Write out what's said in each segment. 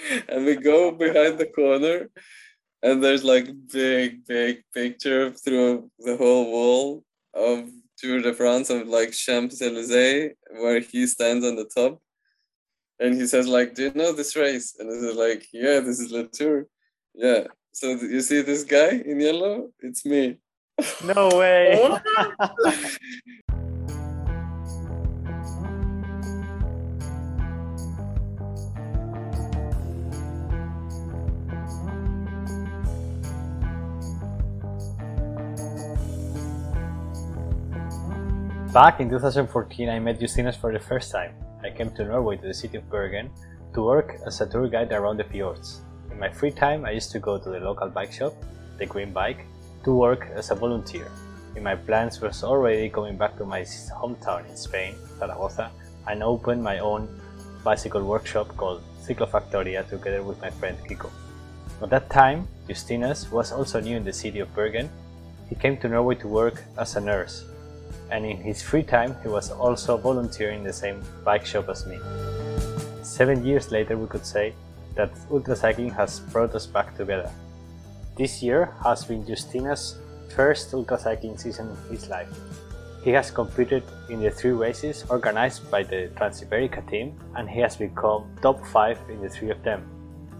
and we go behind the corner and there's like big big picture through the whole wall of Tour de France of like Champs-Élysées where he stands on the top. And he says like do you know this race? And it's like yeah this is La Tour yeah. So you see this guy in yellow? It's me. No way oh. Back in 2014, I met Justinas for the first time. I came to Norway to the city of Bergen to work as a tour guide around the fjords. In my free time, I used to go to the local bike shop, the Green Bike, to work as a volunteer. In my plans was already coming back to my hometown in Spain, Zaragoza, and open my own bicycle workshop called Ciclofactoria together with my friend Kiko. At that time, Justinas was also new in the city of Bergen. He came to Norway to work as a nurse and in his free time he was also volunteering in the same bike shop as me. Seven years later we could say that ultracycling has brought us back together. This year has been Justina's first ultracycling season in his life. He has competed in the three races organized by the Transiberica team and he has become top 5 in the three of them.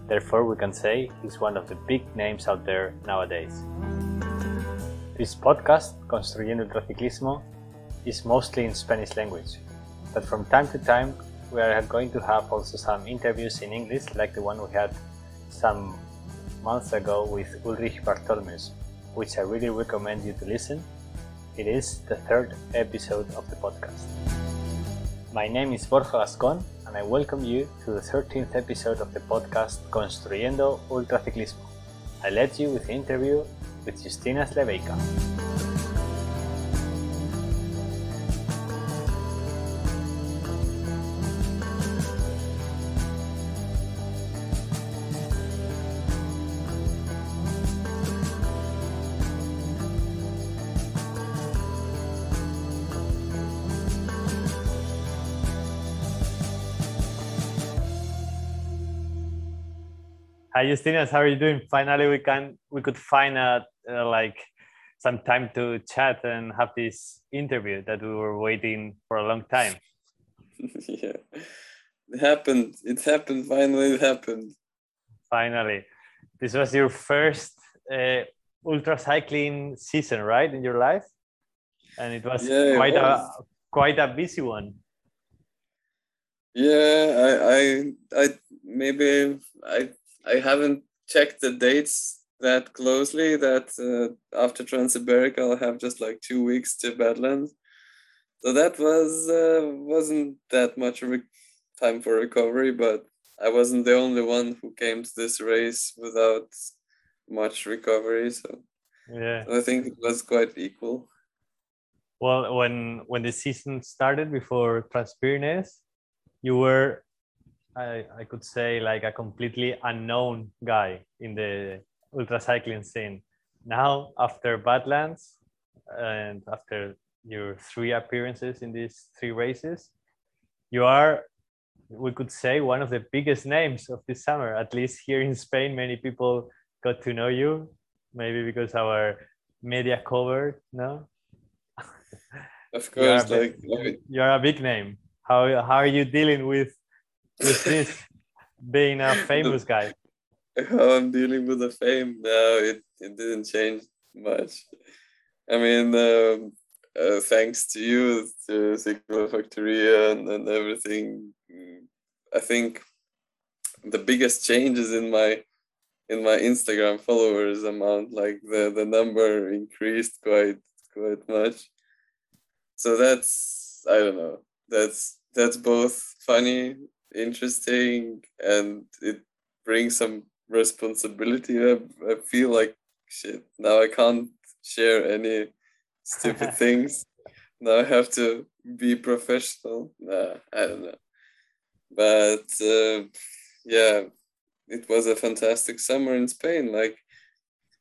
Therefore we can say he's one of the big names out there nowadays. This podcast, Construyendo Ultraciclismo, is mostly in Spanish language, but from time to time we are going to have also some interviews in English, like the one we had some months ago with Ulrich Bartholmös, which I really recommend you to listen. It is the third episode of the podcast. My name is Borja Gascon, and I welcome you to the 13th episode of the podcast Construyendo Ultraciclismo. I let you with the interview with Justinas Leveika. Hi, Justinas. How are you doing? Finally, we can we could find a uh, like some time to chat and have this interview that we were waiting for a long time. yeah, it happened. It happened. Finally, it happened. Finally, this was your first uh, ultra cycling season, right, in your life, and it was yeah, quite it was. a quite a busy one. Yeah, I, I, I maybe I I haven't checked the dates that closely. That uh, after Transiberica, I'll have just like two weeks to Badlands. So that was uh, wasn't that much re- time for recovery, but I wasn't the only one who came to this race without much recovery. So yeah, so I think it was quite equal. Well, when when the season started before Transpyrenees, you were I, I could say like a completely unknown guy in the ultra cycling scene. Now, after Badlands and after your three appearances in these three races, you are, we could say, one of the biggest names of this summer. At least here in Spain, many people got to know you, maybe because our media covered, no? Of course, you like big, you are a big name. How how are you dealing with with this being a famous guy? How I'm dealing with the fame now, it, it didn't change much. I mean, um, uh, thanks to you, to Ciclofactoria and, and everything, I think the biggest changes in my in my Instagram followers amount, like the, the number increased quite quite much. So that's I don't know. That's that's both funny interesting and it brings some responsibility. I, I feel like shit. Now I can't share any stupid things. Now I have to be professional. Nah, I don't know. But uh, yeah, it was a fantastic summer in Spain. Like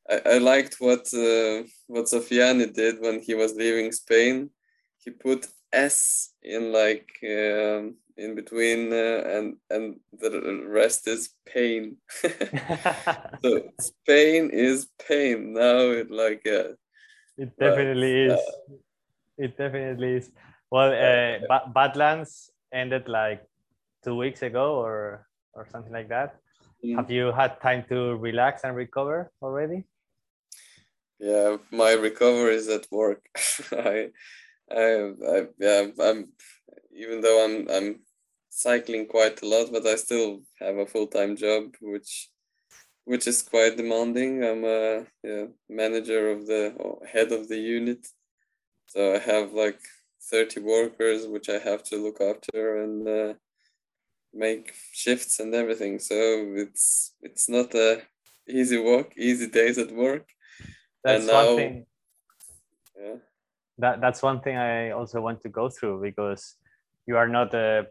I, I liked what uh, what Sofiane did when he was leaving Spain. He put S in like um, in between, uh, and and the rest is pain. so Spain is pain now. It like uh, it definitely but, is. Uh, it definitely is. Well, uh, Badlands ended like two weeks ago, or or something like that. Mm. Have you had time to relax and recover already? Yeah, my recovery is at work. I, I, I, yeah, I'm even though I'm I'm cycling quite a lot, but I still have a full time job, which which is quite demanding. I'm a yeah, manager of the head of the unit, so I have like thirty workers, which I have to look after and uh, make shifts and everything. So it's it's not a easy walk, easy days at work. That's and now, one thing. That that's one thing I also want to go through because you are not a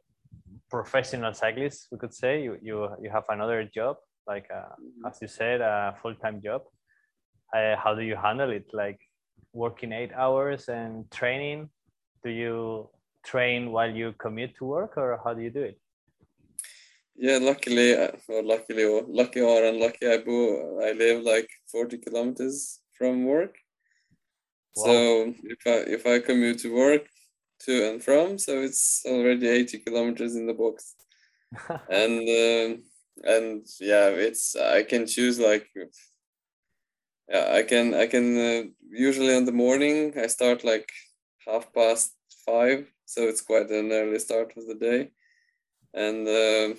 professional cyclist. We could say you you you have another job, like a, mm-hmm. as you said, a full time job. Uh, how do you handle it? Like working eight hours and training. Do you train while you commute to work, or how do you do it? Yeah, luckily, uh, or luckily, or lucky or unlucky, I bo- I live like forty kilometers from work. Wow. So if I if I commute to work, to and from, so it's already eighty kilometers in the box, and uh, and yeah, it's I can choose like yeah I can I can uh, usually in the morning I start like half past five, so it's quite an early start of the day, and. Uh,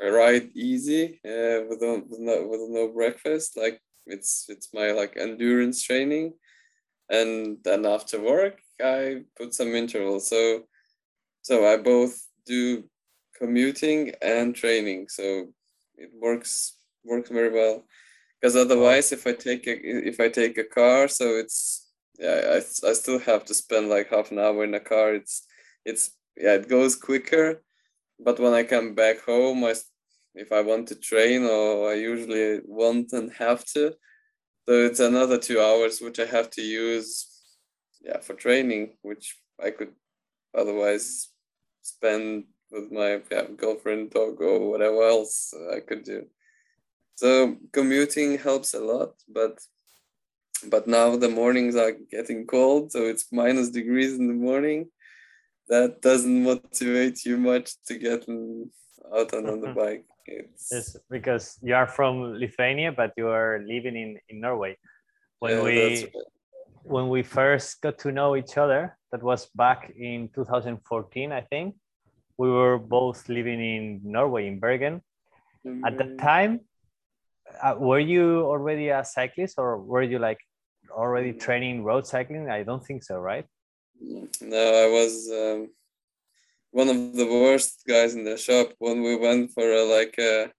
I ride easy uh, with, no, with no with no breakfast. Like it's it's my like endurance training, and then after work I put some intervals. So so I both do commuting and training. So it works works very well. Because otherwise, if I take a if I take a car, so it's yeah I, I still have to spend like half an hour in a car. It's it's yeah it goes quicker but when I come back home, I, if I want to train, or I usually want and have to, so it's another two hours which I have to use, yeah, for training, which I could otherwise spend with my yeah, girlfriend, dog, or whatever else I could do. So commuting helps a lot, but but now the mornings are getting cold, so it's minus degrees in the morning that doesn't motivate you much to get out on, on the bike. It's... it's because you are from Lithuania, but you are living in, in Norway. When yeah, we right. when we first got to know each other, that was back in 2014, I think. We were both living in Norway, in Bergen. Mm-hmm. At the mm. time, uh, were you already a cyclist, or were you like already training road cycling? I don't think so, right? No, I was um, one of the worst guys in the shop when we went for a, like a,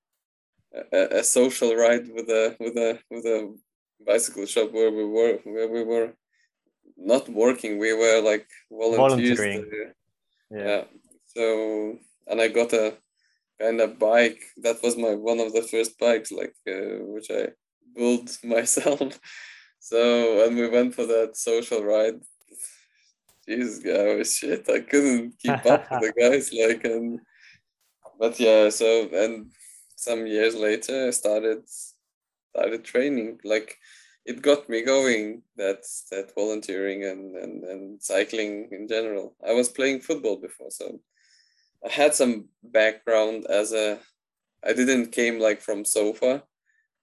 a, a social ride with a with a with a bicycle shop where we were where we were not working. We were like volunteers. Volunteering. Yeah. yeah. So and I got a kind of bike. That was my one of the first bikes, like uh, which I built myself. So and we went for that social ride Jesus, guy was oh, shit. I couldn't keep up with the guys. Like, and but yeah. So and some years later, I started started training. Like, it got me going. That that volunteering and and and cycling in general. I was playing football before, so I had some background as a. I didn't came like from sofa.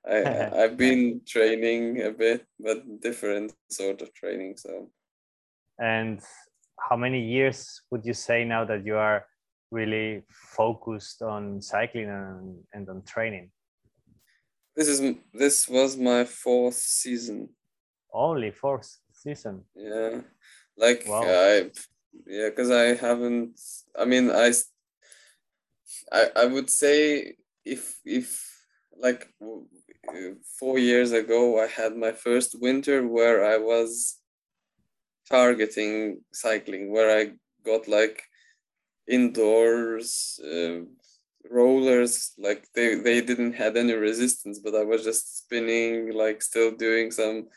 I I've been training a bit, but different sort of training. So and how many years would you say now that you are really focused on cycling and, and on training? This is this was my fourth season. Only fourth season. Yeah, like wow. I, yeah, because I haven't. I mean, I, I, I would say if if like four years ago, I had my first winter where I was targeting cycling where I got like indoors uh, rollers like they they didn't had any resistance but I was just spinning like still doing some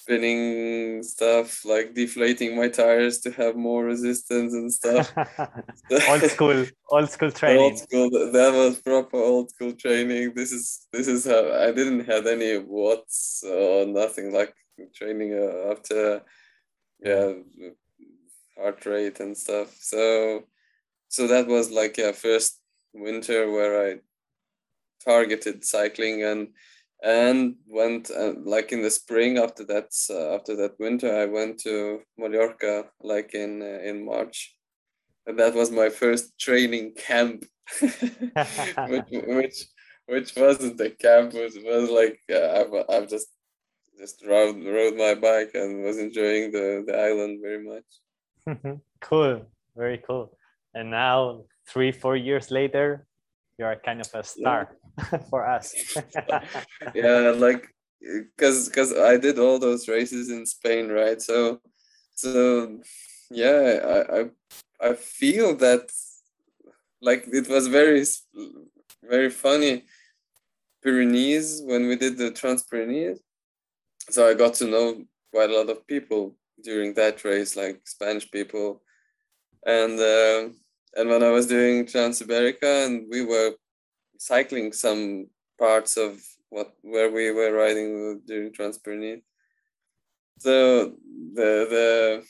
spinning stuff, like deflating my tires to have more resistance and stuff. old school, old school training. Old school. That was proper old school training. This is this is how I didn't have any watts or nothing like training uh, after yeah heart rate and stuff. So so that was like a first winter where I targeted cycling and and went uh, like in the spring after that uh, after that winter I went to Mallorca like in uh, in March and that was my first training camp which, which which wasn't a camp it was like uh, I've, I've just just rode, rode my bike and was enjoying the the island very much. Cool very cool. And now three four years later you're kind of a star yeah. for us. Yeah like because because i did all those races in spain right? So so yeah i i, I feel that like it was very very funny pyrenees when we did the trans pyrenees so i got to know quite a lot of people during that race like spanish people and uh, and when I was doing Trans-Iberica and we were cycling some parts of what where we were riding during Trans-Pyrenees. So the the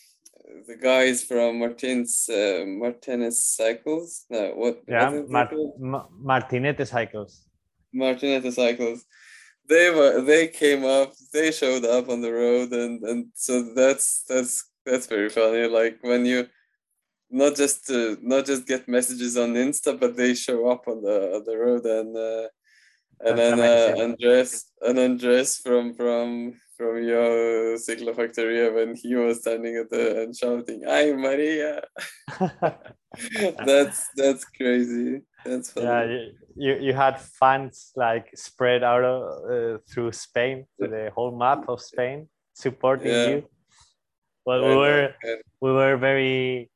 the guys from Martins uh, Martinez Cycles. No, what? Yeah, Mar- Martinete Cycles. Martinete Cycles. They were they came up. They showed up on the road, and and so that's that's that's very funny. Like when you not just to not just get messages on Insta, but they show up on the on the road and uh, and then uh, Andres and Andres from from from your Ciclofactoria when he was standing at the and shouting, "Hi Maria!" that's that's crazy. That's funny. Yeah, you, you had fans like spread out uh, through Spain, to the whole map of Spain, supporting yeah. you. Well, we were we were very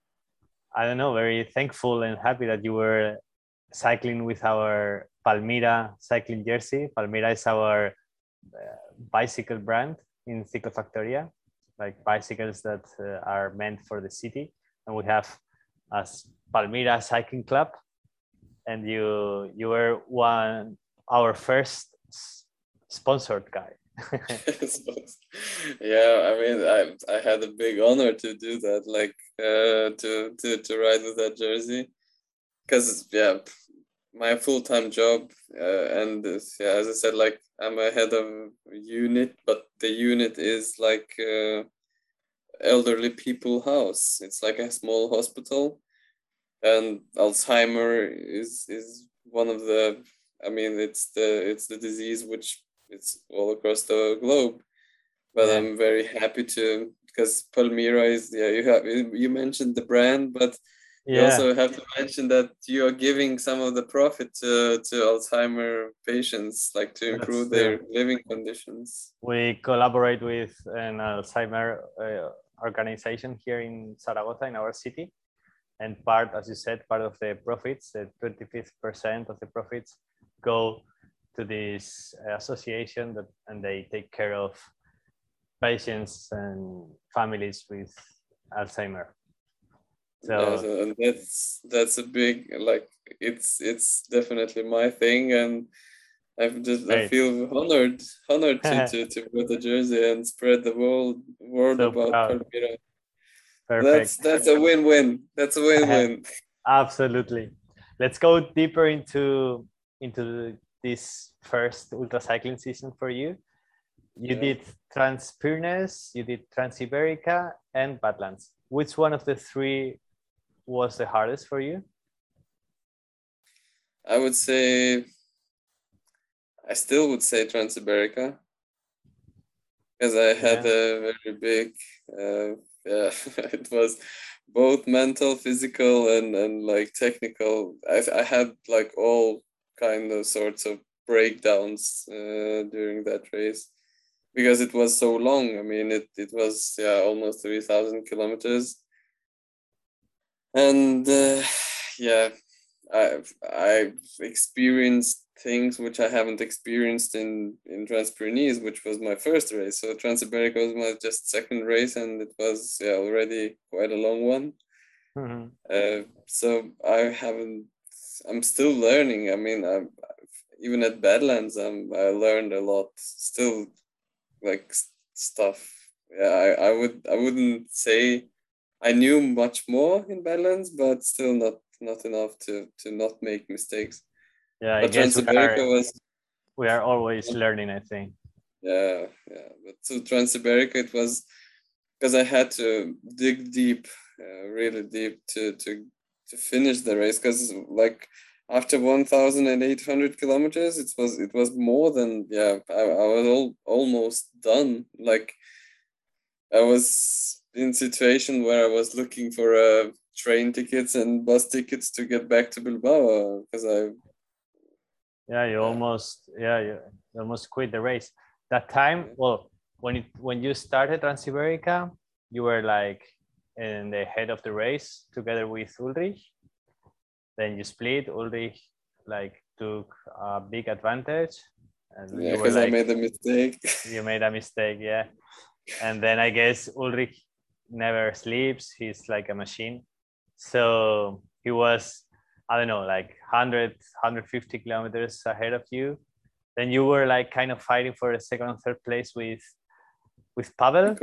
I don't know, very thankful and happy that you were cycling with our Palmira cycling jersey. Palmira is our uh, bicycle brand in Ciclofactoria, like bicycles that uh, are meant for the city. And we have as Palmira Cycling Club, and you you were one our first sponsored guy. yeah, I mean, I I had a big honor to do that, like uh, to to to ride with that jersey, because yeah, my full time job uh, and this, yeah, as I said, like I'm a head of unit, but the unit is like uh, elderly people house. It's like a small hospital, and Alzheimer is is one of the. I mean, it's the it's the disease which it's all across the globe. But yeah. I'm very happy to because Palmira is yeah you have you mentioned the brand, but yeah. you also have to mention that you are giving some of the profit to, to Alzheimer patients, like to improve That's, their yeah. living conditions. We collaborate with an Alzheimer uh, organization here in Zaragoza, in our city. And part, as you said, part of the profits, the 25th percent of the profits go to this association that and they take care of patients and families with Alzheimer. So, yeah, and that's that's a big like it's it's definitely my thing and I've just I feel honored honored to, to, to wear the jersey and spread the world word so about Palmira. Perfect. That's that's a win-win. That's a win-win. Absolutely. Let's go deeper into into this first ultra cycling season for you. You yeah. did Trans Pyrenees, you did Trans Iberica, and Badlands. Which one of the three was the hardest for you? I would say, I still would say Trans Iberica because I had yeah. a very big, uh, yeah, it was both mental, physical, and and like technical. I I had like all kind of sorts of breakdowns uh, during that race because it was so long. I mean, it, it was yeah almost three thousand kilometers, and uh, yeah, I've I've experienced things which I haven't experienced in in Trans-Pyrenees, which was my first race. So Trans-Iberica was my just second race, and it was yeah already quite a long one. Mm-hmm. Uh, so I haven't. I'm still learning. I mean, I, even at Badlands, I'm, I learned a lot. Still, like stuff. Yeah, I, I would I wouldn't say I knew much more in Badlands, but still not not enough to to not make mistakes. Yeah, I but guess we are, was we are always learning. I think. Yeah, yeah. But to Trans-Iberica, it was because I had to dig deep, uh, really deep, to to to finish the race. Because like after 1,800 kilometers, it was it was more than yeah. I, I was all, almost done. Like I was in situation where I was looking for uh, train tickets and bus tickets to get back to Bilbao because I. Yeah, you almost yeah you almost quit the race. That time, well, when it when you started Trans-Iberica, you were like in the head of the race together with Ulrich. Then you split. Ulrich like took a big advantage. And yeah, because like, I made a mistake. you made a mistake, yeah. And then I guess Ulrich never sleeps. He's like a machine. So he was, I don't know, like 100, 150 kilometers ahead of you. Then you were like kind of fighting for a second and third place with with Pavel.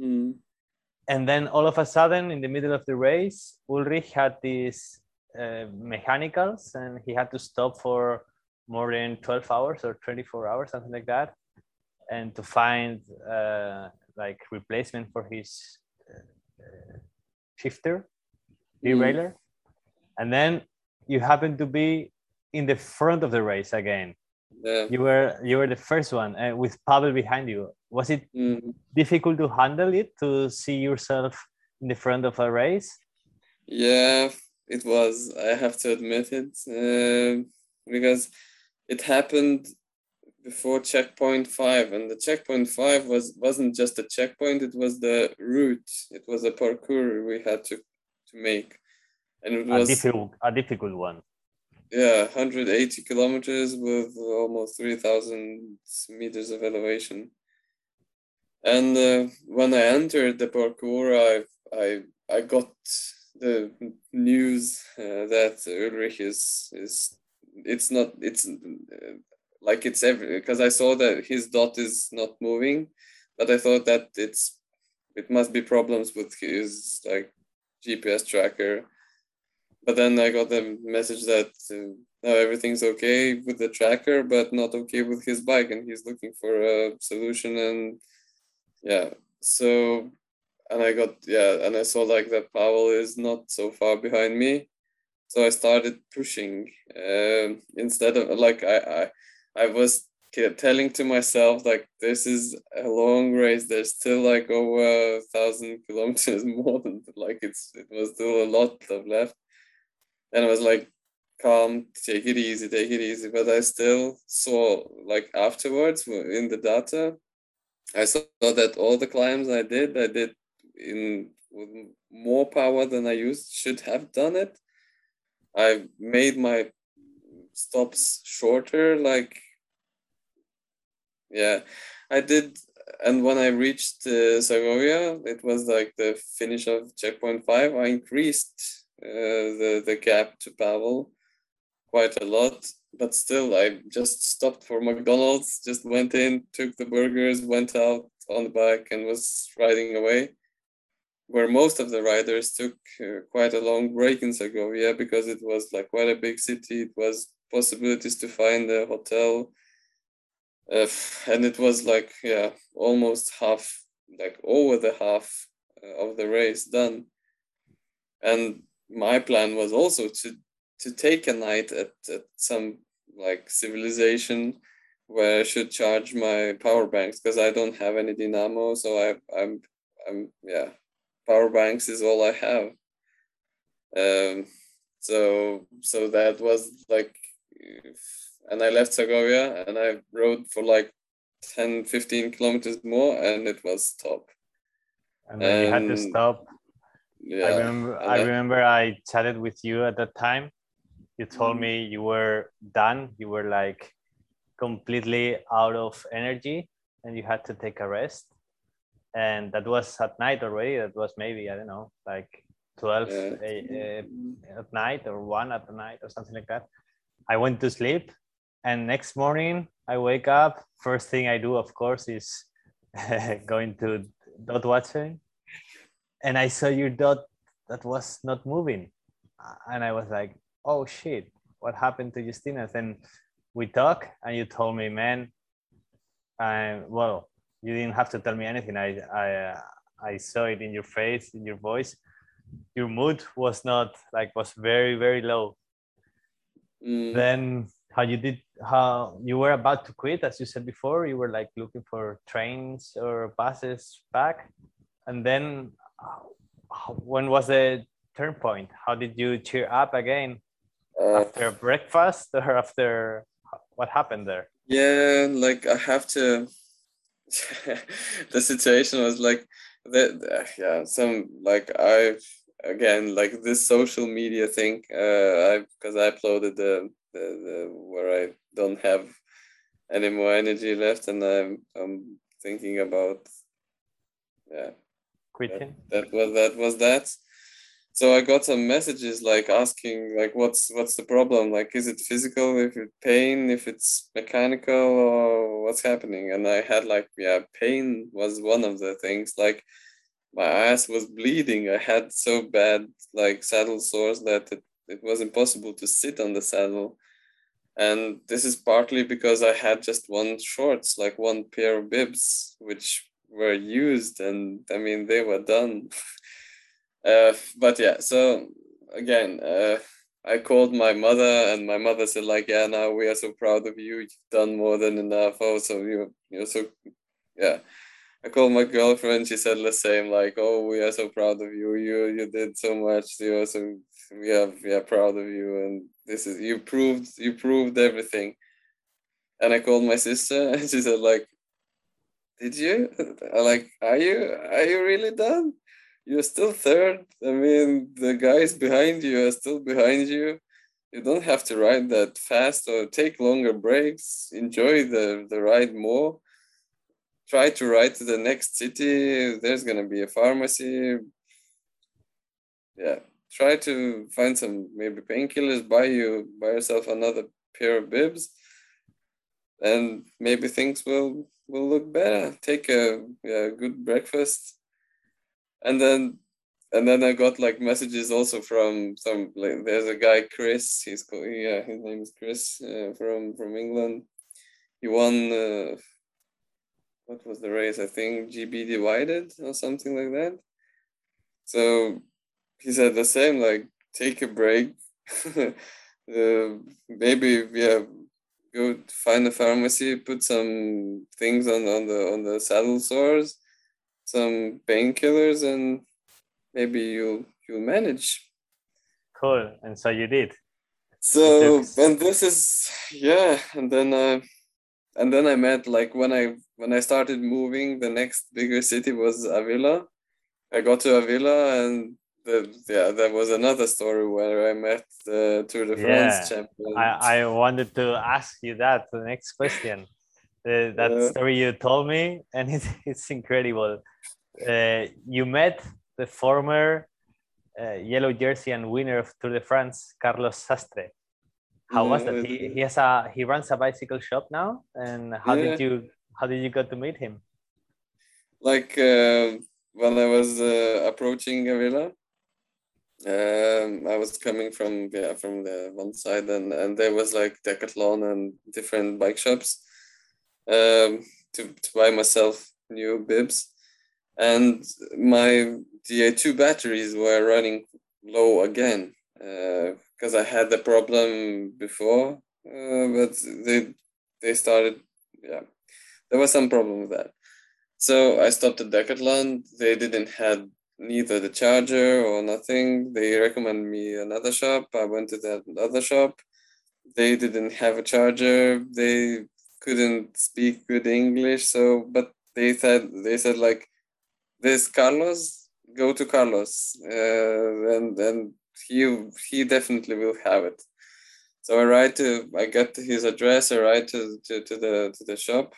Mm. And then all of a sudden, in the middle of the race, Ulrich had these uh, mechanicals and he had to stop for more than 12 hours or 24 hours, something like that. And to find uh, like replacement for his uh, shifter derailleur mm. And then you happen to be in the front of the race again yeah. you were you were the first one uh, with Pavel behind you was it mm. difficult to handle it to see yourself in the front of a race yeah it was i have to admit it uh, because it happened before checkpoint five and the checkpoint five was wasn't just a checkpoint it was the route it was a parcours we had to to make and it was a difficult, a difficult one yeah 180 kilometers with almost 3000 meters of elevation and uh, when i entered the parcours i i i got the news uh, that ulrich is is it's not it's uh, like it's every because I saw that his dot is not moving, but I thought that it's it must be problems with his like GPS tracker. But then I got the message that uh, now everything's okay with the tracker, but not okay with his bike, and he's looking for a solution. And yeah, so and I got yeah, and I saw like that Pavel is not so far behind me, so I started pushing uh, instead of like I I I was telling to myself like this is a long race. There's still like over a thousand kilometers more than like it's it was still a lot of left. And I was like, calm, take it easy, take it easy. But I still saw like afterwards in the data, I saw that all the climbs I did, I did in with more power than I used should have done it. I made my stops shorter like yeah i did and when i reached uh, segovia it was like the finish of checkpoint five i increased the the gap to pavel quite a lot but still i just stopped for mcdonald's just went in took the burgers went out on the bike and was riding away where most of the riders took uh, quite a long break in Segovia because it was like quite a big city. It was possibilities to find a hotel uh, and it was like yeah almost half like over the half uh, of the race done and my plan was also to to take a night at, at some like civilization where I should charge my power banks because I don't have any dynamo so I I'm I'm yeah power banks is all I have um so so that was like and I left Segovia and I rode for like 10, 15 kilometers more and it was top. And then you had to stop. Yeah. I remember I, I remember I chatted with you at that time. you told mm-hmm. me you were done. You were like completely out of energy and you had to take a rest. And that was at night already. That was maybe i don't know like 12 Yeah. a- a- at night or 1 at the night or something like that. I went to sleep and next morning i wake up. First thing i do of course is going to dot watching and i saw your dot that was not moving. And i was like oh shit what happened to justina? Then we talk and you told me man I, well you didn't have to tell me anything. I i uh, i saw it in your face in your voice. Your mood was not like was very very low. Mm. then how you did how you were about to quit as you said before you were like looking for trains or buses back. And then when was the turn point how did you cheer up again Uh, after breakfast or after what happened there yeah, like I have to. the situation was like that. Yeah, some like I again like this social media thing. Uh, I because I uploaded the, the the where I don't have any more energy left, and I'm I'm thinking about yeah quitting. that was that was that. So i got some messages like asking like what's what's the problem? Like is it physical? If it pain? If it's mechanical or what's happening? And i had like yeah pain was one of the things. Like my ass was bleeding. I had so bad like saddle sores that it, it was impossible to sit on the saddle. And this is partly because i had just one shorts like one pair of bibs which were used and i mean they were done. Uh, but yeah so again uh, i called my mother and my mother said like yeah now we are so proud of you. You've done more than enough. Oh so you you're so yeah. I called my girlfriend. She said the same like oh we are so proud of you. You you did so much. You are so we are we are proud of you. And this is you proved you proved everything. And i called my sister and she said like did you? Like are you are you really done? You're still third. I mean the guys behind you are still behind you. You don't have to ride that fast or take longer breaks. Enjoy the the ride more. Try to ride to the next city. There's going to be a pharmacy. Yeah try to find some maybe painkillers buy you buy yourself another pair of bibs and maybe things will will look better take a yeah, good breakfast. And then and then i got like messages also from some like there's a guy chris he's called yeah his name is chris uh, from from england. He won uh, what was the race? I think gb divided or something like that. So he said the same like take a break. Uh, maybe yeah go find a pharmacy put some things on on the on the saddle sores some painkillers and maybe you'll you'll manage. Cool. And so you did. So and this is yeah and then I and then i met like when i when i started moving the next bigger city was avila. I got to avila and the, yeah that was another story where i met the tour de france Yeah. champion I, I wanted to ask you that the next question. Uh, that Yeah. story you told me, and it, it's incredible. Uh, you met the former uh, yellow jersey and winner of Tour de France, Carlos Sastre. How was that? He, he has a he runs a bicycle shop now, and how did you how did you go to meet him? like uh, when I was uh, approaching Avila, um, I was coming from yeah from the one side and and there was like Decathlon and different bike shops um, to to buy myself new bibs, and my Di2 batteries were running low again because I had the problem before, uh, but they they started yeah there was some problem with that. So I stopped at Decathlon. They didn't have neither the charger or nothing. They recommend me another shop. I went to that other shop. They didn't have a charger. They couldn't speak good English. So, but they said they said like, "This Carlos, go to Carlos, uh, and and he he definitely will have it." So I write to, I get his address, I write to, to, to the to the shop,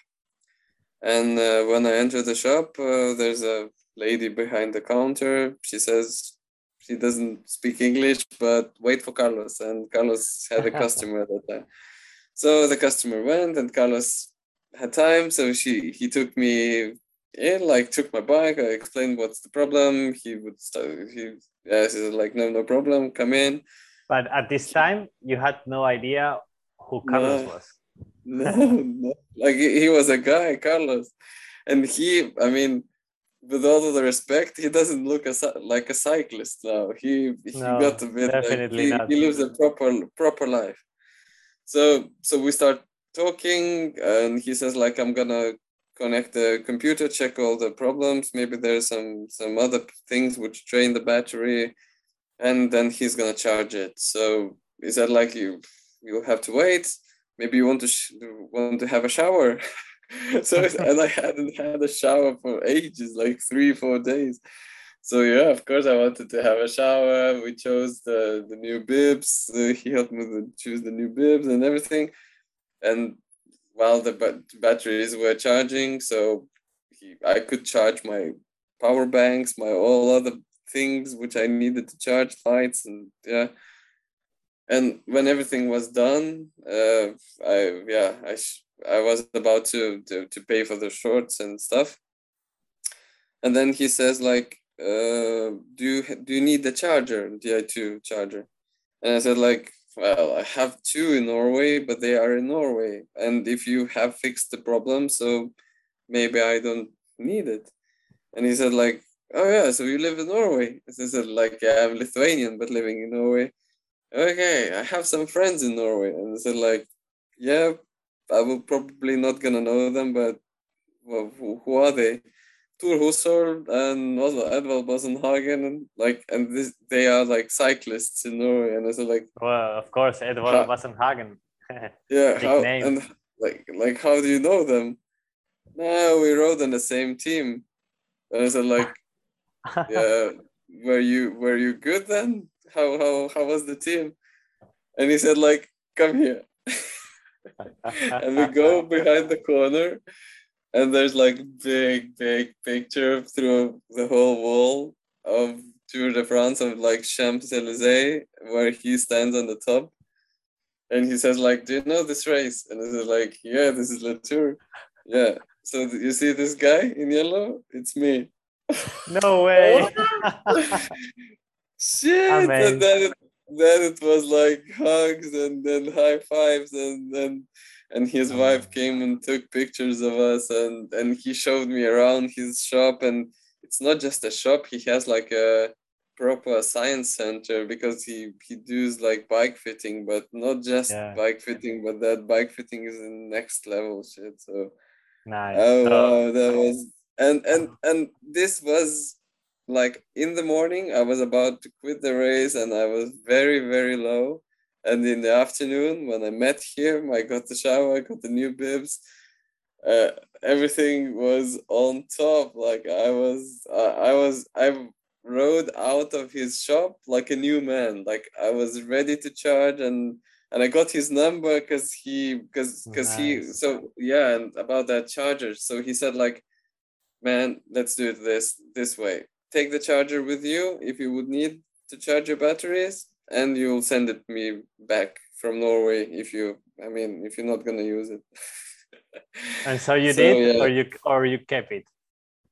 and uh, when I enter the shop, uh, there's a lady behind the counter. She says she doesn't speak English, but wait for Carlos. And Carlos had a customer at that time. So the customer went, and Carlos had time. So she he took me in, like took my bike. I explained what's the problem. He would start. He yeah, he said like no no problem, come in. But at this time, you had no idea who Carlos No. was. No, no. like he was a guy, Carlos, and he. I mean, with all of the respect, he doesn't look a, like a cyclist now. He he No, got a bit. Like, he, he lives a proper proper life. So so we start talking, and he says like I'm gonna connect the computer, check all the problems. Maybe there's some some other things which drain the battery, and then he's gonna charge it. So is that like you you'll have to wait. Maybe you want to sh- want to have a shower. so and I hadn't had a shower for ages, like three four days. So yeah, of course I wanted to have a shower. We chose the the new bibs. Uh, he helped me to choose the new bibs and everything. And while the ba- batteries were charging, so he, I could charge my power banks, my all other things which I needed to charge, lights and yeah. And when everything was done, uh, I yeah I sh- I was about to, to to pay for the shorts and stuff. And then he says like, uh, "Do you do you need the charger, Di2 charger?" And I said like, "Well, I have two in Norway, but they are in Norway, and if you have fixed the problem, so maybe I don't need it." And he said like, "Oh yeah, so you live in Norway?" And I said like, "Yeah, I'm Lithuanian, but living in Norway." Okay, I have some friends in Norway, and I said like, "Yeah, I will probably not gonna know them, but well, who, who are they?" Thor Hushovd and also Edvald Boasson Hagen and like and this they are like cyclists in Norway and I said like Well, of course, Edward Ha- Wassenhagen. yeah how name. and like like how do you know them? No, we rode on the same team. And I said like yeah were you were you good then? How how how was the team? And he said like come here. and we go behind the corner and there's like big big picture through the whole wall of Tour de France of like Champs-Élysées where he stands on the top and he says like do you know this race? And I said like yeah this is La Tour yeah. So you see this guy in yellow? It's me. No way. shit Amazing. and then it, then it was like hugs and then high fives and then and his Oh. wife came and took pictures of us and and he showed me around his shop and it's not just a shop he has like a proper science center because he he does like bike fitting but not just Yeah. bike fitting but that bike fitting is in next level shit so nice. Oh wow, that was and and uh-huh. and this was like in the morning I was about to quit the race and I was very very low. And in the afternoon when I met him, I got the shower, I got the new bibs. Uh, everything was on top. Like I was, I, I was, I rode out of his shop like a new man. Like I was ready to charge and and I got his number because he because because he Nice. so yeah and about that charger so he said like man let's do it this this way take the charger with you if you would need to charge your batteries and you'll send it me back from Norway if you I mean if you're not gonna use it and so you So, did, yeah. or you or you kept it.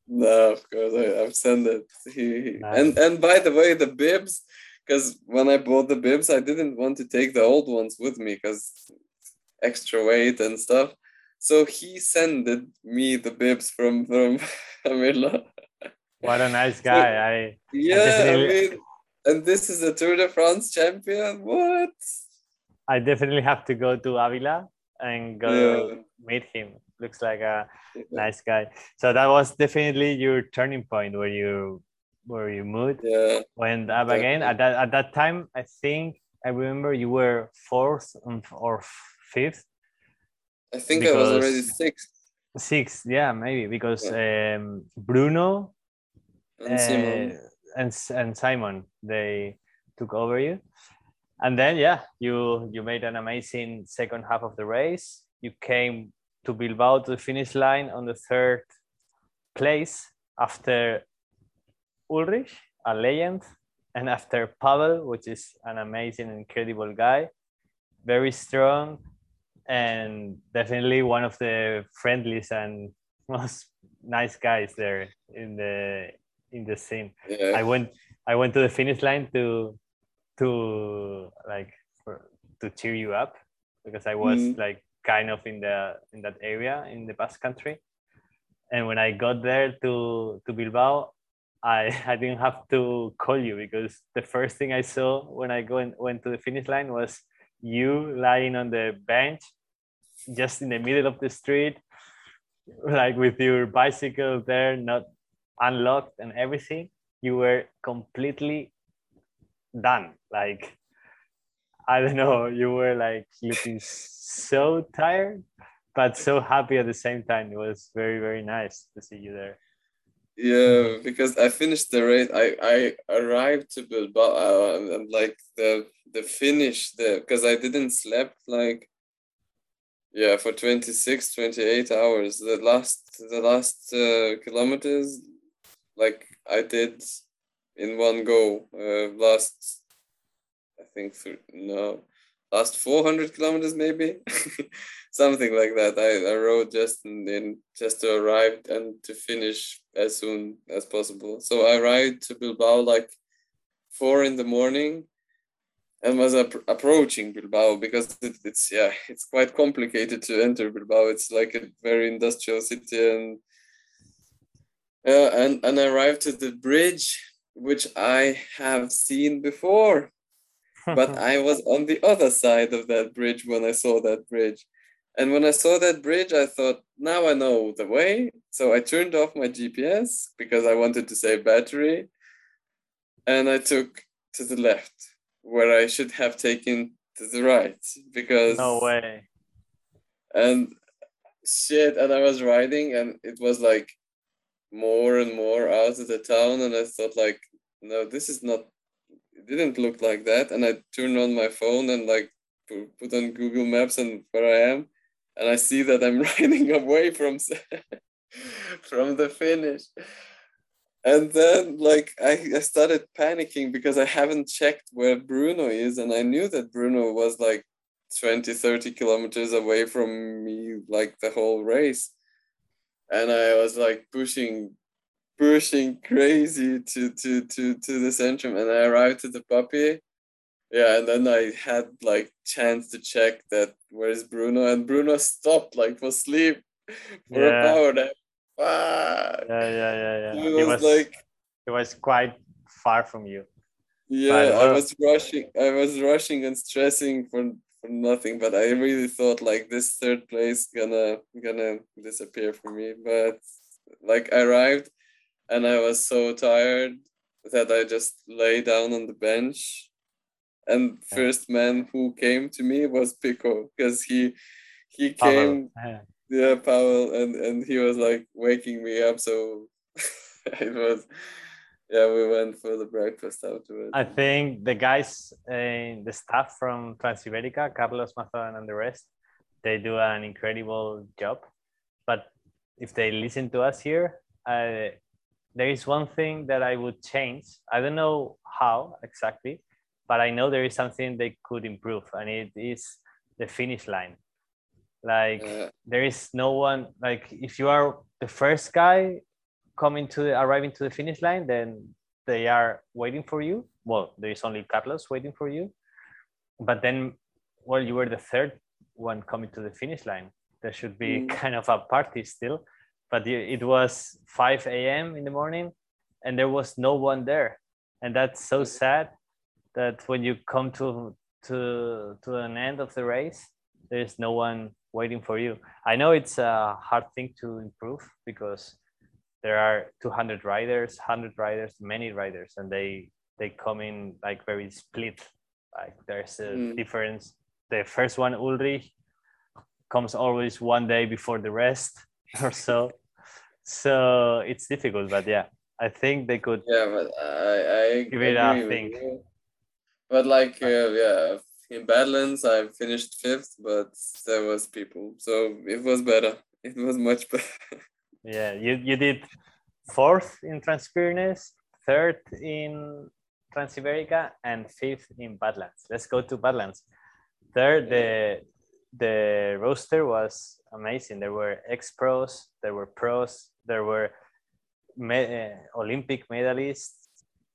No, of course I, I've sent it. He, Nice. and and by the way, the bibs, because when I bought the bibs, I didn't want to take the old ones with me because extra weight and stuff. So he sent me the bibs from from Camilla. What a nice guy. I Yeah, I definitely- mean, and this is a Tour de France champion. What? I definitely have to go to Avila and go Yeah. meet him. Looks like a nice guy. So that was definitely your turning point where you where you moved Yeah, went up again. At that at that time, I think I remember you were fourth or fifth, I think I was already sixth. six. sixth. Yeah, maybe because um, Bruno And Simon. uh, and and Simon they took over you. and then yeah you you made an amazing second half of the race you came to bilbao to the finish line on the third place after ulrich a legend and after pavel which is an amazing incredible guy very strong and definitely one of the friendliest and most nice guys there in the in the same. Yeah. i went i went to the finish line to to like for, to cheer you up because i was Mhm. like kind of in the in that area in the basque country and when i got there to to bilbao i i didn't have to call you because the first thing i saw when i go and went to the finish line was you lying on the bench just in the middle of the street like with your bicycle there not unlocked and everything you were completely done. Like i don't know you were like looking so tired but so happy at the same time. It was very very nice to see you there. Yeah, because I finished the race. I I arrived to Bilbao uh, and, and like the the finish there because I didn't sleep like yeah for 26 28 hours. The last the last uh, kilometers like I did in one go uh, last I think th- no last 400 kilometers maybe? Something like that. I, I rode just in, in just to arrive and to finish as soon as possible. So I arrived to Bilbao like four in the morning and was ap- approaching Bilbao because it, it's yeah it's quite complicated to enter Bilbao. It's like a very industrial city and yeah and, and I arrived to the bridge which I have seen before but I was on the other side of that bridge when I saw that bridge. And when I saw that bridge, I thought, now I know the way. So I turned off my GPS because I wanted to save battery. And I took to the left where I should have taken to the right because no way and shit and i was riding and it was like more and more out of the town and i thought like no this is not it didn't look like that. And i turned on my phone and like pu- put on google maps and where i am and i see that i'm riding away from from the finish. And then like I, I started panicking because i haven't checked where bruno is and i knew that bruno was like 20 30 kilometers away from me like the whole race and i was like pushing pushing crazy to to to to the centrum and i arrived to the puppy yeah and then i had like chance to check that where's bruno and bruno stopped like for sleep for Yeah. a power nap Fuck. yeah yeah yeah yeah it it was, was like it was quite far from you Yeah, I was rushing. I was rushing and stressing for for nothing. But I really thought like this third place gonna gonna disappear for me. But like I arrived, and I was so tired that I just lay down on the bench. And first man who came to me was Pico because he he came Yeah. yeah Pavel and and he was like waking me up. So it was yeah we went for the breakfast afterwards. I think the guys, uh, the staff from Transiberica, Carlos Mazan and the rest, they do an incredible job. But if they listen to us here, uh, there is one thing that I would change. I don't know how exactly, but I know there is something they could improve, and it is the finish line. Like Uh, there is no one like if you are the first guy coming to the, arriving to the finish line then they are waiting for you. Well there is only carlos waiting for you. But then well you were the third one coming to the finish line. There should be Mm. kind of a party still. But you- it was 5 a.m in the morning and there was no one there. And that's so sad that when you come to to to an end of the race there's no one waiting for you. I know it's a hard thing to improve because there are 200 riders 100 riders many riders and they they come in like very split like there's a Mm. difference the first one ulrich comes always one day before the rest or so so it's difficult but yeah i think they could Yeah, but I I Give it a agree with think. you. But like uh, yeah, in Badlands I finished fifth, but there was people, so it was better. It was much better. yeah, you you did fourth in Transpyrenees, third in Transiberica, and fifth in Badlands. Let's go to Badlands. There, the the roster was amazing. There were ex pros, there were pros, there were me- uh, Olympic medalists.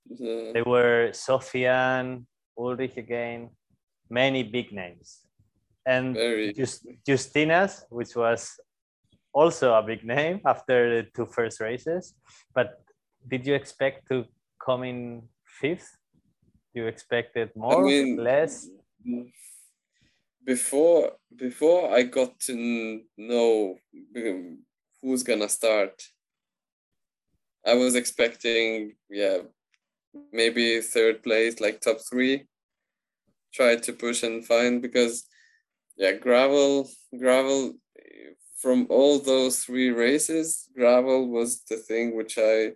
Yeah. There were Sofian, Ulrich again, many big names. And Very. Just, Justinas, which was also a big name after the two first races. But did you expect to come in fifth? You expected more, mean, less? Before before I got to know who's gonna start, I was expecting yeah maybe third place like top three. Try to push and find because yeah gravel gravel from all those three races gravel was the thing which I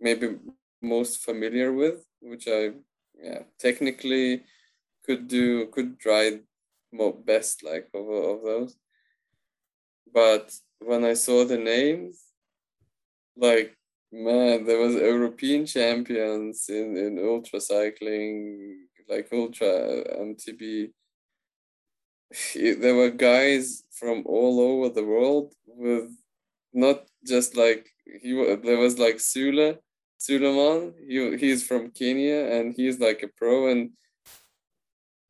maybe most familiar with which I yeah technically could do could ride more best like of, of those. But when i saw the names like man there was european champions in in ultra cycling like ultra mtb there were guys from all over the world with not just like he there was like Sula Suleiman he he's from Kenya and he's like a pro and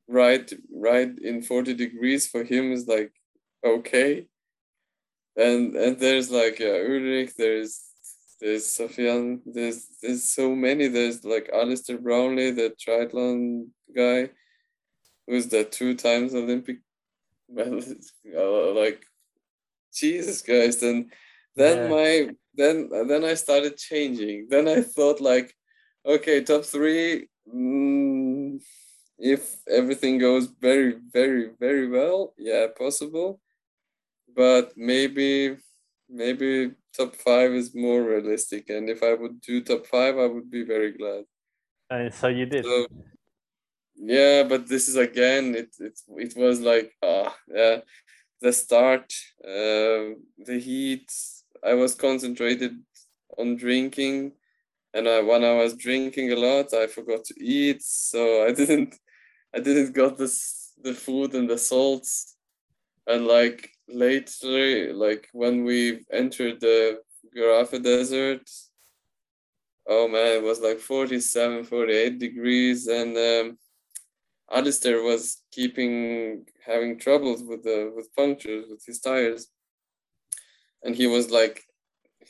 right right in 40 degrees for him is like okay. And and there's like uh, Ulrich there's there's Sofian there's there's so many. There's like Alistair Brownlee the triathlon guy who's the two times Olympic like Jesus Christ and then Yeah. my then then I started changing then I thought like okay top three mm, if everything goes very very very well yeah possible but maybe maybe top five is more realistic and if i would do top five i would be very glad And so you did. so yeah but this is again it it, it was like ah yeah the start uh, the heat. I was concentrated on drinking and I, when i was drinking a lot i forgot to eat so i didn't i didn't got this the food and the salts. And like lately like when we entered the Gorafe desert oh man it was like 47 48 degrees and um Alistair was keeping having troubles with the with punctures with his tires. And he was like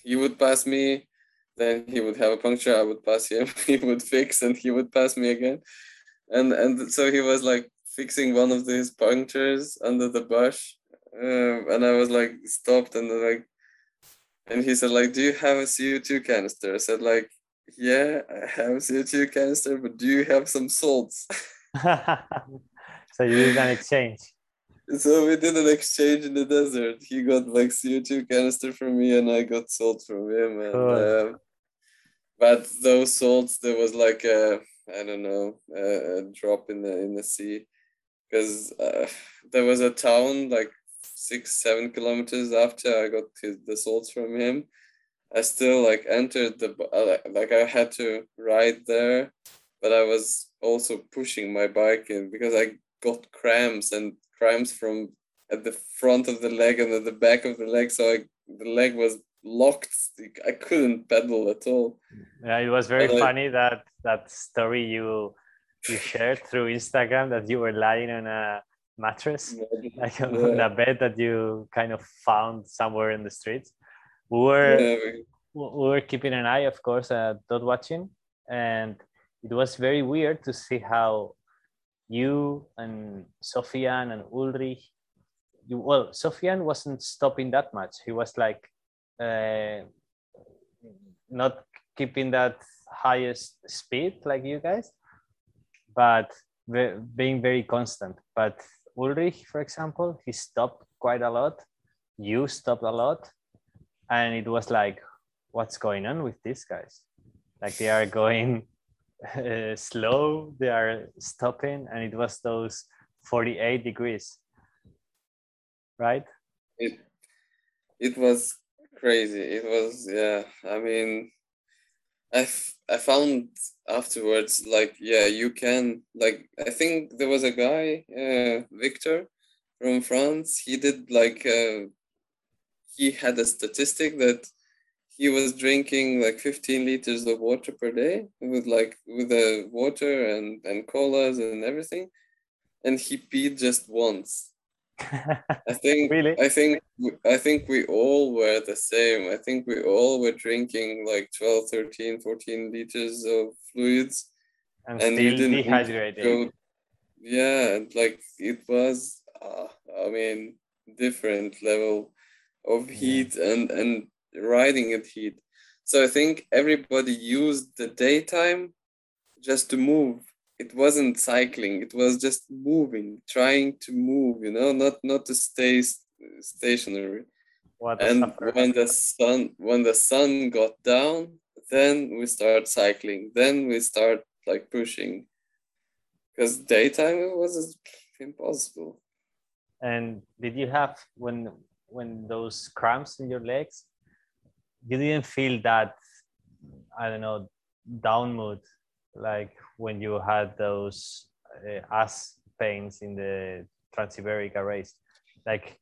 he would pass me then he would have a puncture i would pass him he would fix and he would pass me again. And and so he was like fixing one of his punctures under the bush um, and i was like stopped and like and he said like do you have a co2 canister? I said like yeah i have a co2 canister but do you have some salts so you did an exchange. So we did an exchange in the desert. He got like CO2 canister from me, and I got salt from him. And Cool. uh, but those salts, there was like a I don't know a, a drop in the in the sea, because uh, there was a town like six seven kilometers after I got his, the salts from him. I still like entered the uh, like I had to ride there, but I was also pushing my bike in because I got cramps and cramps from at the front of the leg and at the back of the leg. So I, the leg was locked. I couldn't pedal at all. Yeah, it was very And I- funny that that story you you shared through Instagram that you were lying on a mattress, like on Yeah. a bed that you kind of found somewhere in the streets. We were Yeah, we- we were keeping an eye, of course, uh, at dot watching, and it was very weird to see how you and Sofian and Ulrich, you well, Sofian wasn't stopping that much. He was like uh, not keeping that highest speed like you guys, but ve- being very constant. But Ulrich, for example, he stopped quite a lot. You stopped a lot, and it was like, what's going on with these guys? Like they are going uh, slow they are stopping and it was those 48 degrees right? It it was crazy. It was yeah i mean I, I found afterwards like yeah you can like i think there was a guy uh, victor from france he did like uh, he had a statistic that he was drinking like 15 liters of water per day with like with the water and and colas and everything and he peed just once. I think Really? i think i think we all were the same. I think we all were drinking like 12 13 14 liters of fluids. And, and still didn't dehydrated. go yeah and, like it was uh, i mean different level of heat and and riding at heat so i think everybody used the daytime just to move. It wasn't cycling it was just moving trying to move you know not not to stay stationary. What and suffer. when the sun when the sun got down then we start cycling then we start like pushing. Because daytime it was impossible. And did you have when when those cramps in your legs you didn't feel that i don't know down mood like when you had those uh, ass pains in the transiberica race? Like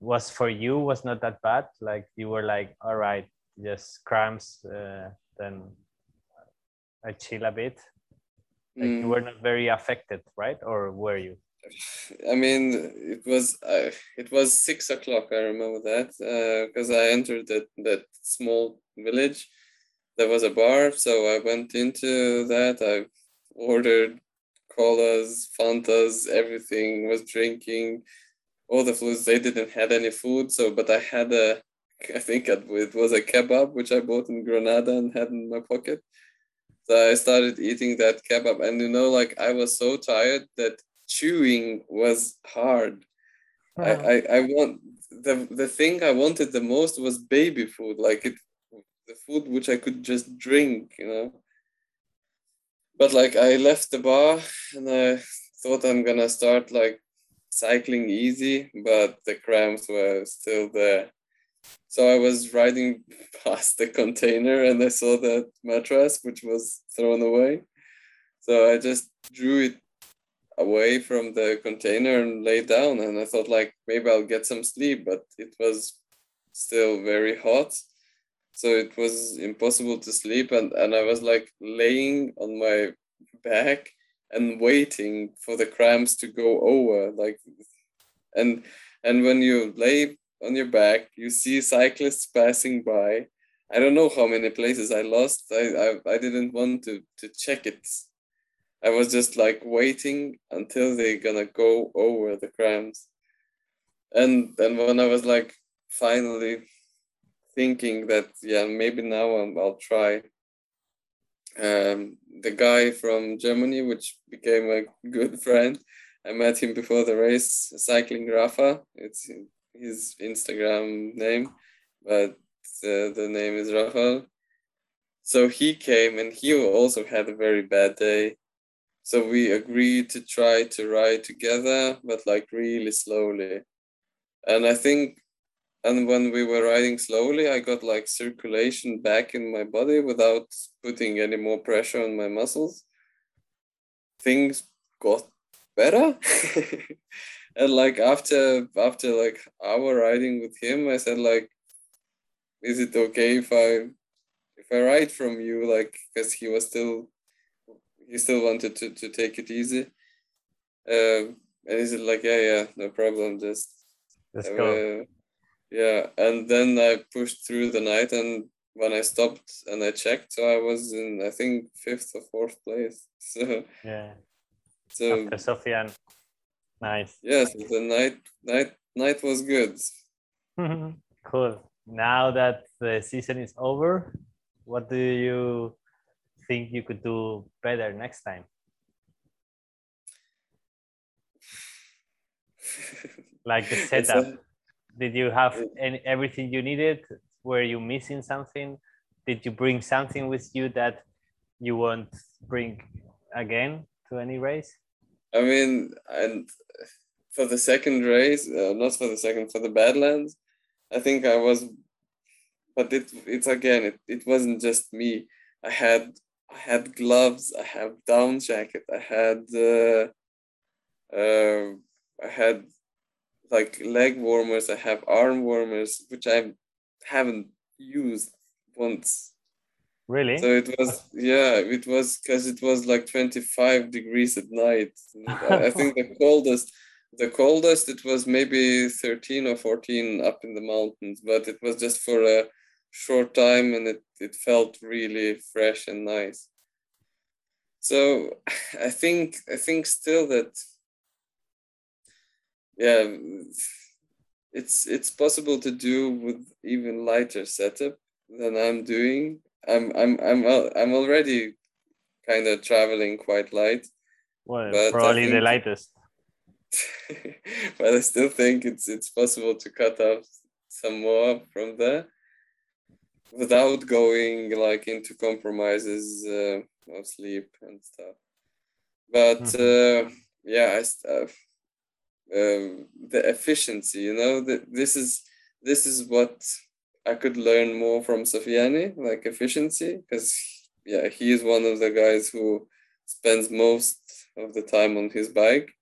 was for you was not that bad? Like you were like all right just cramps uh, then i chill a bit. Like you Mm. were not very affected right? Or were you I mean, it was uh, it was six o'clock. I remember that because I entered that that small village. There was a bar, so I went into that. I ordered colas, fantas, everything. Was drinking all the foods. They didn't had any food, so but I had a. I think it was a kebab which I bought in Granada and had in my pocket. So I started eating that kebab, and you know, like I was so tired that chewing was hard. I, I, I want the the thing I wanted the most was baby food, like it the food which I could just drink, you know. But like I left the bar and I thought I'm gonna start like cycling easy, but the cramps were still there. So I was riding past the container and I saw that mattress which was thrown away. So I just drew it away from the container and lay down and I thought like maybe I'll get some sleep, but it was still very hot. So it was impossible to sleep and, and I was like laying on my back and waiting for the cramps to go over. Like and and when you lay on your back, you see cyclists passing by. I don't know how many places I lost. I I, I didn't want to to check it. I was just like waiting until they're gonna go over the crimes. And then when I was like finally thinking that yeah maybe now I'm, I'll try. Um, the guy from Germany, which became a good friend, I met him before the race, cycling Rafa. It's his Instagram name, but the, the name is Rafael. So he came and he also had a very bad day. So we agreed to try to ride together, but like really slowly. And I think, and when we were riding slowly, I got like circulation back in my body without putting any more pressure on my muscles. Things got better. and like after after like our riding with him, I said like, is it okay if I if I ride from you? Like, because he was still he still wanted to, to take it easy. Um, and he said like, yeah, yeah, no problem, just let's go uh, yeah. And then I pushed through the night, and when I stopped and I checked, so I was in I think fifth or fourth place. So yeah so after Sofian. Nice. yes, the night night night was good. cool. Now that the season is over, what do you think you could do better next time? Like the setup. a- Did you have any, everything you needed? Were you missing something? Did you bring something with you that you won't bring again to any race? I mean, and for the second race, uh, not for the second, for the Badlands, I think I was, but it it's again, it, it wasn't just me. I had I had gloves, I had down jacket, I had uh, uh, I had like leg warmers, I have arm warmers, which I haven't used once. Really? So it was yeah, it was because it was like 25 degrees at night. I think the coldest the coldest it was maybe 13 or 14 up in the mountains, but it was just for a short time and it, it felt really fresh and nice. So I think I think still that yeah it's it's possible to do with even lighter setup than I'm doing. I'm I'm I'm I'm already kind of traveling quite light. Well, probably think, the lightest. but I still think it's it's possible to cut off some more from there without going like into compromises uh, of sleep and stuff. But mm-hmm. uh, yeah, I, uh, um, the efficiency, you know, the, this is this is what I could learn more from Sofiani, like efficiency, because yeah, he is one of the guys who spends most of the time on his bike.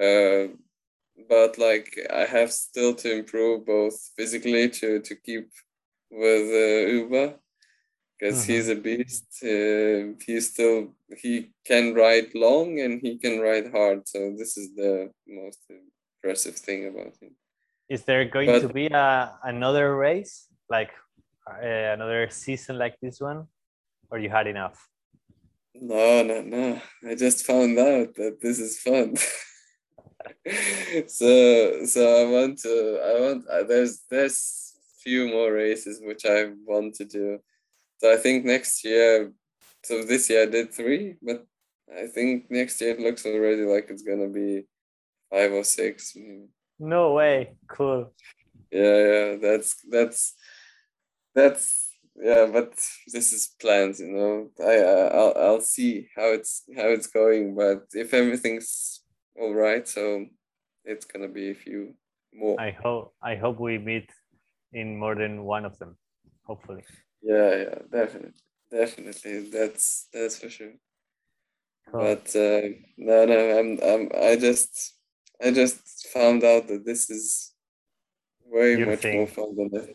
Uh, but like I have still to improve both physically to to keep with uh, Uber because mm-hmm. he's a beast. Uh, he still he can ride long and he can ride hard. So this is the most impressive thing about him. Is there going but, to be a, another race like uh, another season like this one, or you had enough? No, no, no. I just found out that this is fun. so, so I want to. I want. Uh, there's there's few more races which I want to do so I think next year, so this year I did three, but I think next year it looks already like it's gonna be five or six. No way! Cool. Yeah, yeah. That's that's that's yeah. But this is plans, you know. I I'll I'll see how it's how it's going. But if everything's all right, so it's gonna be a few more. I hope I hope we meet in more than one of them. Hopefully. Yeah, yeah, definitely, definitely. That's that's for sure. Cool. But uh, no, no, I'm, I'm, I just, I just found out that this is way Your much thing. more fun than that.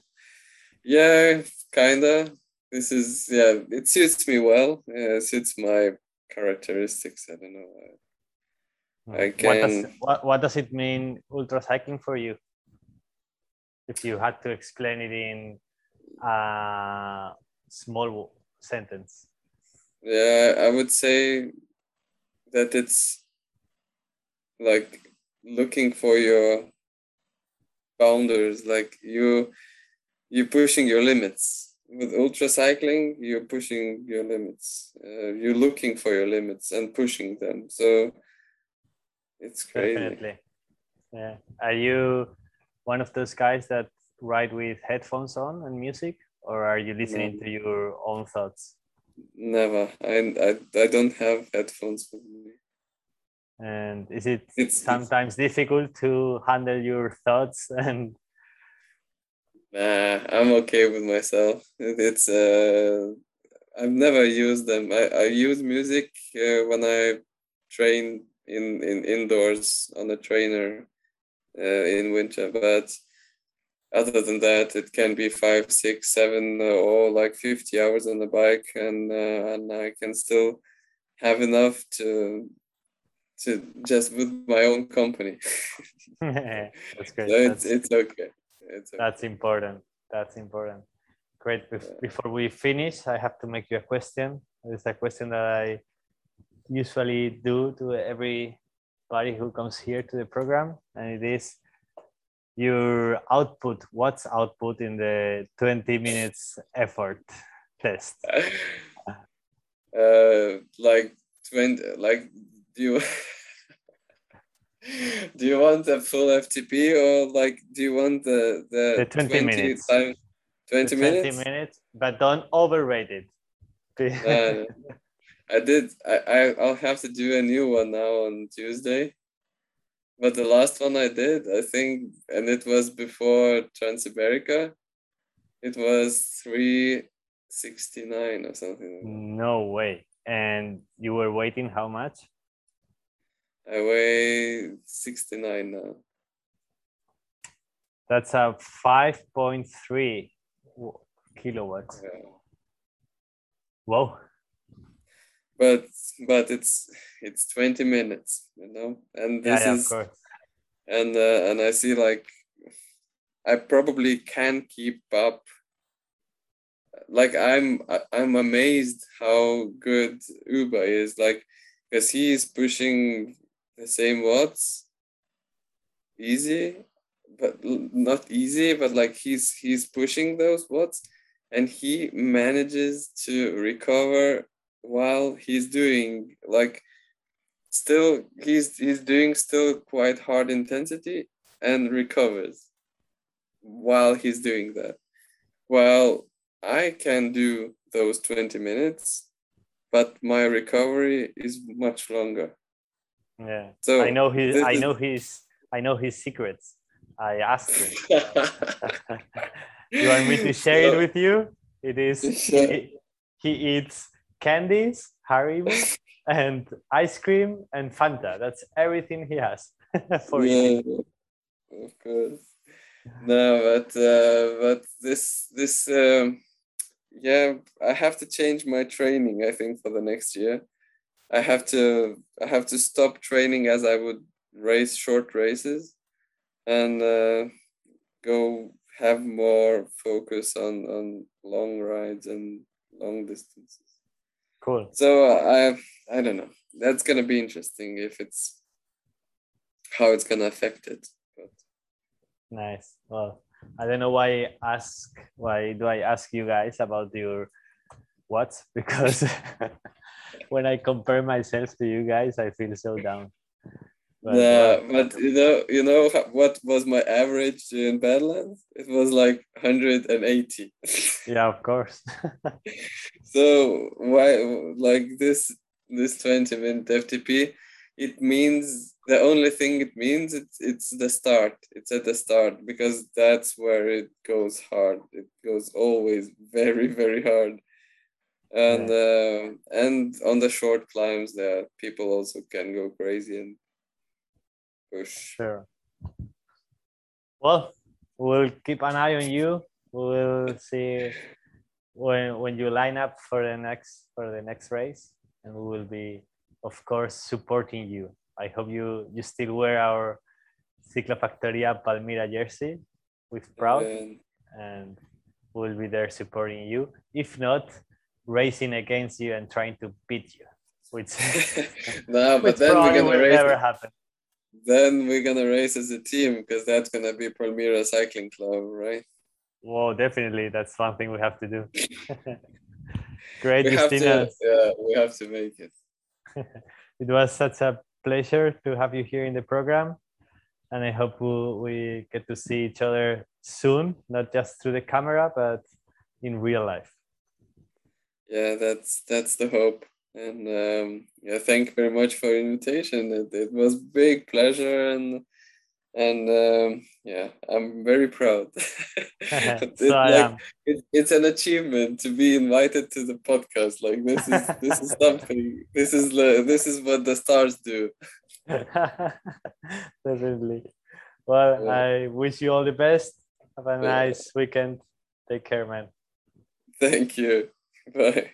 Yeah, kinda. This is yeah, it suits me well. Yeah, it suits my characteristics. I don't know. I, I can. What does, what, what does it mean ultra cycling for you? If you had to explain it in a small sentence? Yeah, I would say that it's like looking for your boundaries, like you you're pushing your limits. With ultra cycling, you're pushing your limits. Uh, you're looking for your limits and pushing them. So it's crazy. Definitely. Yeah. Are you one of those guys that ride with headphones on and music, or are you listening no. to your own thoughts? Never. I, I, I don't have headphones with me. And is it it's, sometimes it's... difficult to handle your thoughts and? Nah, I'm okay with myself. It's uh, I've never used them. I, I use music uh, when I train in, in indoors on a trainer in winter, but other than that, it can be five, six, seven, uh, or like 50 hours on the bike, and uh, and I can still have enough to to just with my own company. That's great. so it's, it's okay. It's okay. That's important. That's important. Great. Before we finish, I have to make you a question. It's a question that I usually do to who comes here to the program, and it is your output what's output in the 20 minutes effort test? Uh like 20 like do you do you want a full ftp or like do you want the the, the 20, 20 minutes. time 20 the minutes? 20 minutes but don't overrate it. Speed. Uh, I did. I, I I'll have to do a new one now on Tuesday. But the last one I did, I think, and it was before Transamerica. It was three sixty nine or something. no way. And you were waiting how much? I weigh sixty nine now. That's a 5.3 kilowatts. Yeah. Whoa. But but it's it's twenty minutes, you know, and this yeah, of is course. and uh, and I see like I probably can keep up. Like I'm I'm amazed how good Uber is. Like because he is pushing the same watts easy, but not easy, but like he's he's pushing those watts, and he manages to recover while he's doing like still he's he's doing still quite hard intensity and recovers while he's doing that well i can do those 20 minutes but my recovery is much longer Yeah. so I know his I know his I know his secrets. I asked him. you want me to share it with you? It is he, he eats candies, Haribo, and ice cream and Fanta. That's everything he has for eating. yeah, of course. No, but uh, but this this um, yeah, I have to change my training. I think for the next year, I have to I have to stop training as I would race short races, and uh, go have more focus on on long rides and long distances. Cool. So uh, I I don't know. That's gonna be interesting if it's how it's gonna affect it. But Nice. Well, I don't know why I ask why do I ask you guys about your what? Because when I compare myself to you guys, I feel so down. But, yeah, uh, but you know, you know what was my average in Badlands? It was like 180. yeah, of course. so why like this this 20 minute FTP? It means the only thing it means it's it's the start. It's at the start because that's where it goes hard. It goes always very very hard. And uh, and on the short climbs, there people also can go crazy and push. Sure. Well, we'll keep an eye on you. We'll see when when you line up for the next for the next race, and we will be, of course, supporting you. I hope you you still wear our Ciclofactoria Palmira jersey with proud, And- and we'll be there supporting you. If not, racing against you and trying to beat you, which, no, but which then probably will never happen. Then we're gonna race as a team because that's gonna be Palmyra Cycling Club, right? Well, definitely, that's one thing we have to do. Great, we Justina. to. Yeah, we have to make it. It was such a pleasure to have you here in the program, and I hope we, we get to see each other soon, not just through the camera, but in real life. Yeah, that's that's the hope. And um, yeah, thank you very much for the invitation. It, it was big pleasure and and um, yeah, I'm very proud. It's so I like- am. it, it's an achievement to be invited to the podcast. Like this is this is something. This is this is what the stars do. Definitely. Well, Yeah. I wish you all the best. Have a Yeah. nice weekend. Take care, man. Thank you. Bye.